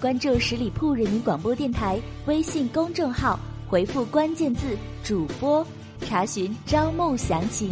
关注十里铺人民广播电台微信公众号，回复关键字“主播”，查询招募详情。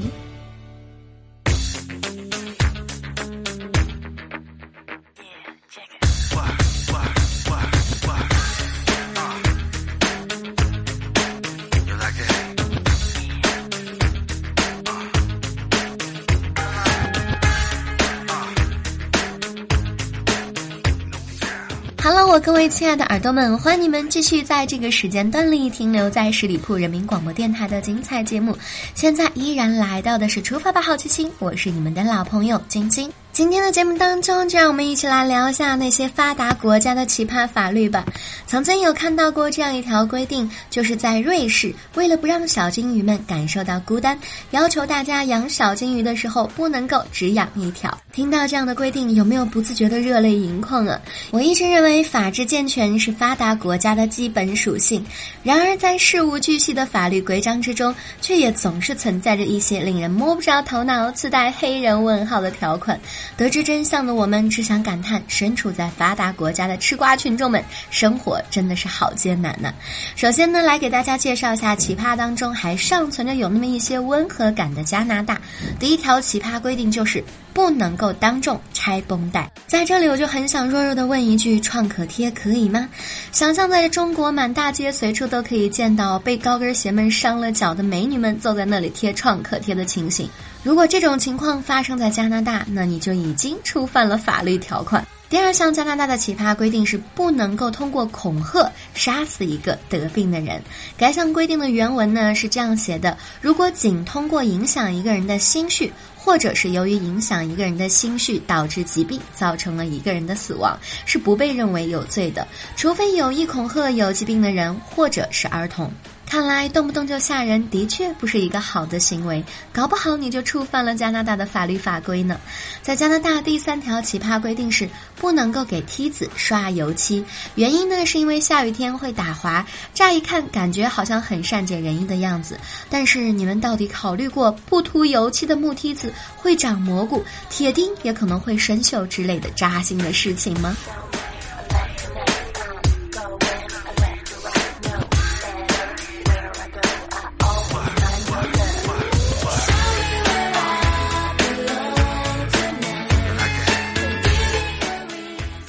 各位亲爱的耳朵们，欢迎你们继续在这个时间段里停留在十里铺人民广播电台的精彩节目。现在依然来到的是出发吧，好奇心，我是你们的老朋友晶晶。今天的节目当中，就让我们一起来聊一下那些发达国家的奇葩法律吧。曾经有看到过这样一条规定，就是在瑞士，为了不让小金鱼们感受到孤单，要求大家养小金鱼的时候不能够只养一条。听到这样的规定，有没有不自觉的热泪盈眶啊？我一直认为法治健全是发达国家的基本属性，然而在事无巨细的法律规章之中，却也总是存在着一些令人摸不着头脑、自带黑人问号的条款。得知真相的我们，只想感叹：身处在发达国家的吃瓜群众们，生活真的是好艰难呢。首先呢，来给大家介绍一下奇葩当中还尚存着有那么一些温和感的加拿大。第一条奇葩规定就是不能够当众拆绷带。在这里，我就很想弱弱的问一句：创可贴可以吗？想象在中国满大街随处都可以见到被高跟鞋们伤了脚的美女们坐在那里贴创可贴的情形。如果这种情况发生在加拿大，那你就已经触犯了法律条款。第二项加拿大的奇葩规定是不能够通过恐吓杀死一个得病的人。该项规定的原文呢是这样写的：如果仅通过影响一个人的心绪，或者是由于影响一个人的心绪导致疾病，造成了一个人的死亡，是不被认为有罪的，除非有意恐吓有疾病的人或者是儿童。看来动不动就吓人的确不是一个好的行为，搞不好你就触犯了加拿大的法律法规呢。在加拿大第三条奇葩规定是不能够给梯子刷油漆，原因呢是因为下雨天会打滑，乍一看感觉好像很善解人意的样子，但是你们到底考虑过不涂油漆的木梯子会长蘑菇、铁钉也可能会生锈之类的扎心的事情吗？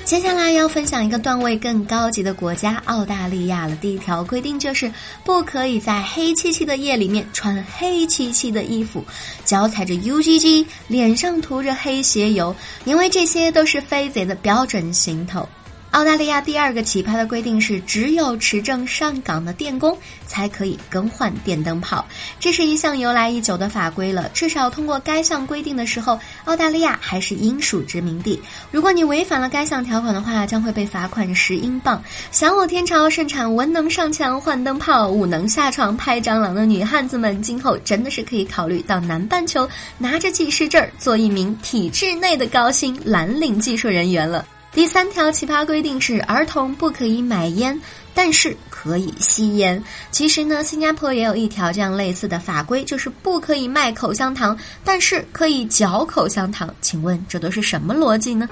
接下来要分享一个段位更高级的国家——澳大利亚了。第一条规定就是不可以在黑漆漆的夜里面穿黑漆漆的衣服，脚踩着 UGG，脸上涂着黑鞋油，因为这些都是飞贼的标准行头。澳大利亚第二个奇葩的规定是，只有持证上岗的电工才可以更换电灯泡。这是一项由来已久的法规了。至少通过该项规定的时候，澳大利亚还是英属殖民地。如果你违反了该项条款的话，将会被罚款十英镑。想我天朝盛产文能上墙换灯泡，武能下床拍蟑螂的女汉子们，今后真的是可以考虑到南半球拿着技师证做一名体制内的高薪蓝领技术人员了。第三条奇葩规定是，儿童不可以买烟，但是可以吸烟。其实呢，新加坡也有一条这样类似的法规，就是不可以卖口香糖，但是可以嚼口香糖。请问这都是什么逻辑呢？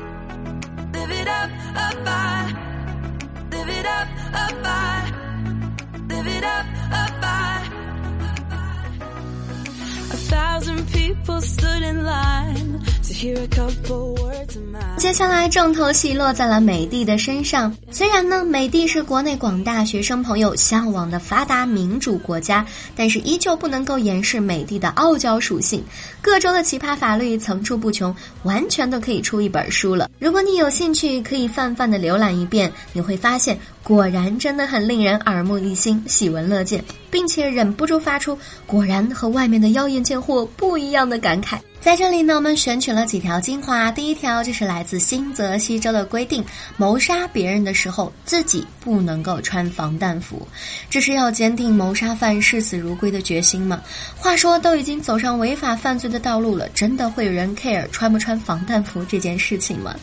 接下来，重头戏落在了美帝的身上。虽然呢，美帝是国内广大学生朋友向往的发达民主国家，但是依旧不能够掩饰美帝的傲娇属性。各州的奇葩法律层出不穷，完全都可以出一本书了。如果你有兴趣，可以泛泛的浏览一遍，你会发现，果然真的很令人耳目一新、喜闻乐见，并且忍不住发出“果然和外面的妖艳贱货不一样的”感慨。在这里呢，我们选取了几条精华。第一条就是来自新泽西州的规定：谋杀别人的时候，自己不能够穿防弹服。这是要坚定谋杀犯视死如归的决心吗？话说，都已经走上违法犯罪的道路了，真的会有人 care 穿不穿防弹服这件事情吗？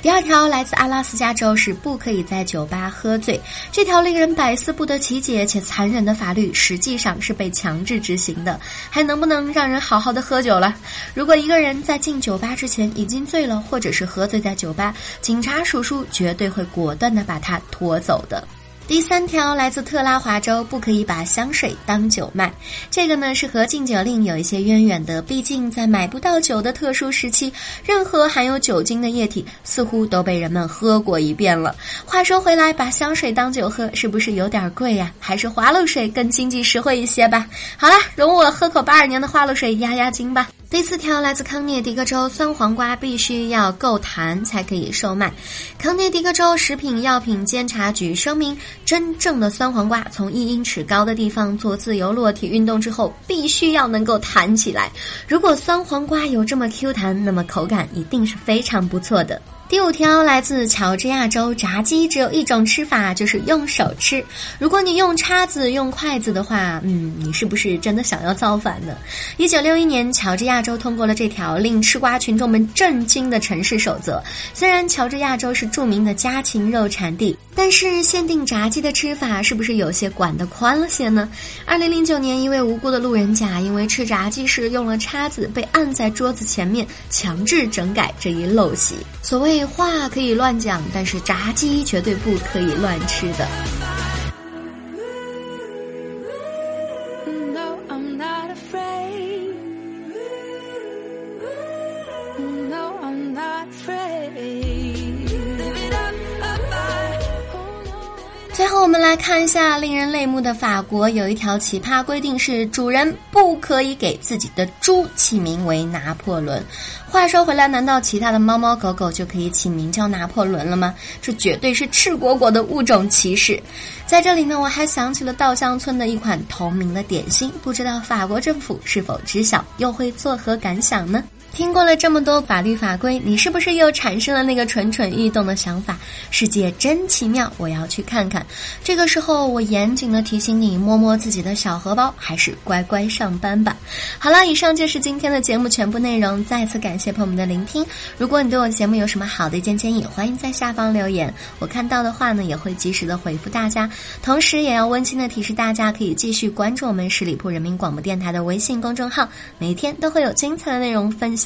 第二条来自阿拉斯加州，是不可以在酒吧喝醉。这条令人百思不得其解且残忍的法律，实际上是被强制执行的。还能不能让人好好的喝酒了？如如果一个人在进酒吧之前已经醉了，或者是喝醉在酒吧，警察叔叔绝对会果断的把他拖走的。第三条来自特拉华州，不可以把香水当酒卖。这个呢是和禁酒令有一些渊源的。毕竟在买不到酒的特殊时期，任何含有酒精的液体似乎都被人们喝过一遍了。话说回来，把香水当酒喝是不是有点贵呀？还是花露水更经济实惠一些吧。好了，容我喝口八二年的花露水压压惊吧。第四条来自康涅狄格州，酸黄瓜必须要够弹才可以售卖。康涅狄格州食品药品监察局声明，真正的酸黄瓜从一英尺高的地方做自由落体运动之后，必须要能够弹起来。如果酸黄瓜有这么 Q 弹，那么口感一定是非常不错的。第五条来自乔治亚州，炸鸡只有一种吃法，就是用手吃。如果你用叉子、用筷子的话，嗯，你是不是真的想要造反呢？一九六一年，乔治亚州通过了这条令吃瓜群众们震惊的城市守则。虽然乔治亚州是著名的家禽肉产地，但是限定炸鸡的吃法是不是有些管得宽了些呢？二零零九年，一位无辜的路人甲因为吃炸鸡时用了叉子，被按在桌子前面，强制整改这一陋习。所谓。废话可以乱讲，但是炸鸡绝对不可以乱吃的。最后，我们来看一下令人泪目的法国有一条奇葩规定：是主人不可以给自己的猪起名为拿破仑。话说回来，难道其他的猫猫狗狗就可以起名叫拿破仑了吗？这绝对是赤果果的物种歧视。在这里呢，我还想起了稻香村的一款同名的点心，不知道法国政府是否知晓，又会作何感想呢？听过了这么多法律法规，你是不是又产生了那个蠢蠢欲动的想法？世界真奇妙，我要去看看。这个时候，我严谨的提醒你，摸摸自己的小荷包，还是乖乖上班吧。好了，以上就是今天的节目全部内容。再次感谢朋友们的聆听。如果你对我的节目有什么好的意见建议，欢迎在下方留言，我看到的话呢，也会及时的回复大家。同时，也要温馨的提示大家，可以继续关注我们十里铺人民广播电台的微信公众号，每天都会有精彩的内容分享。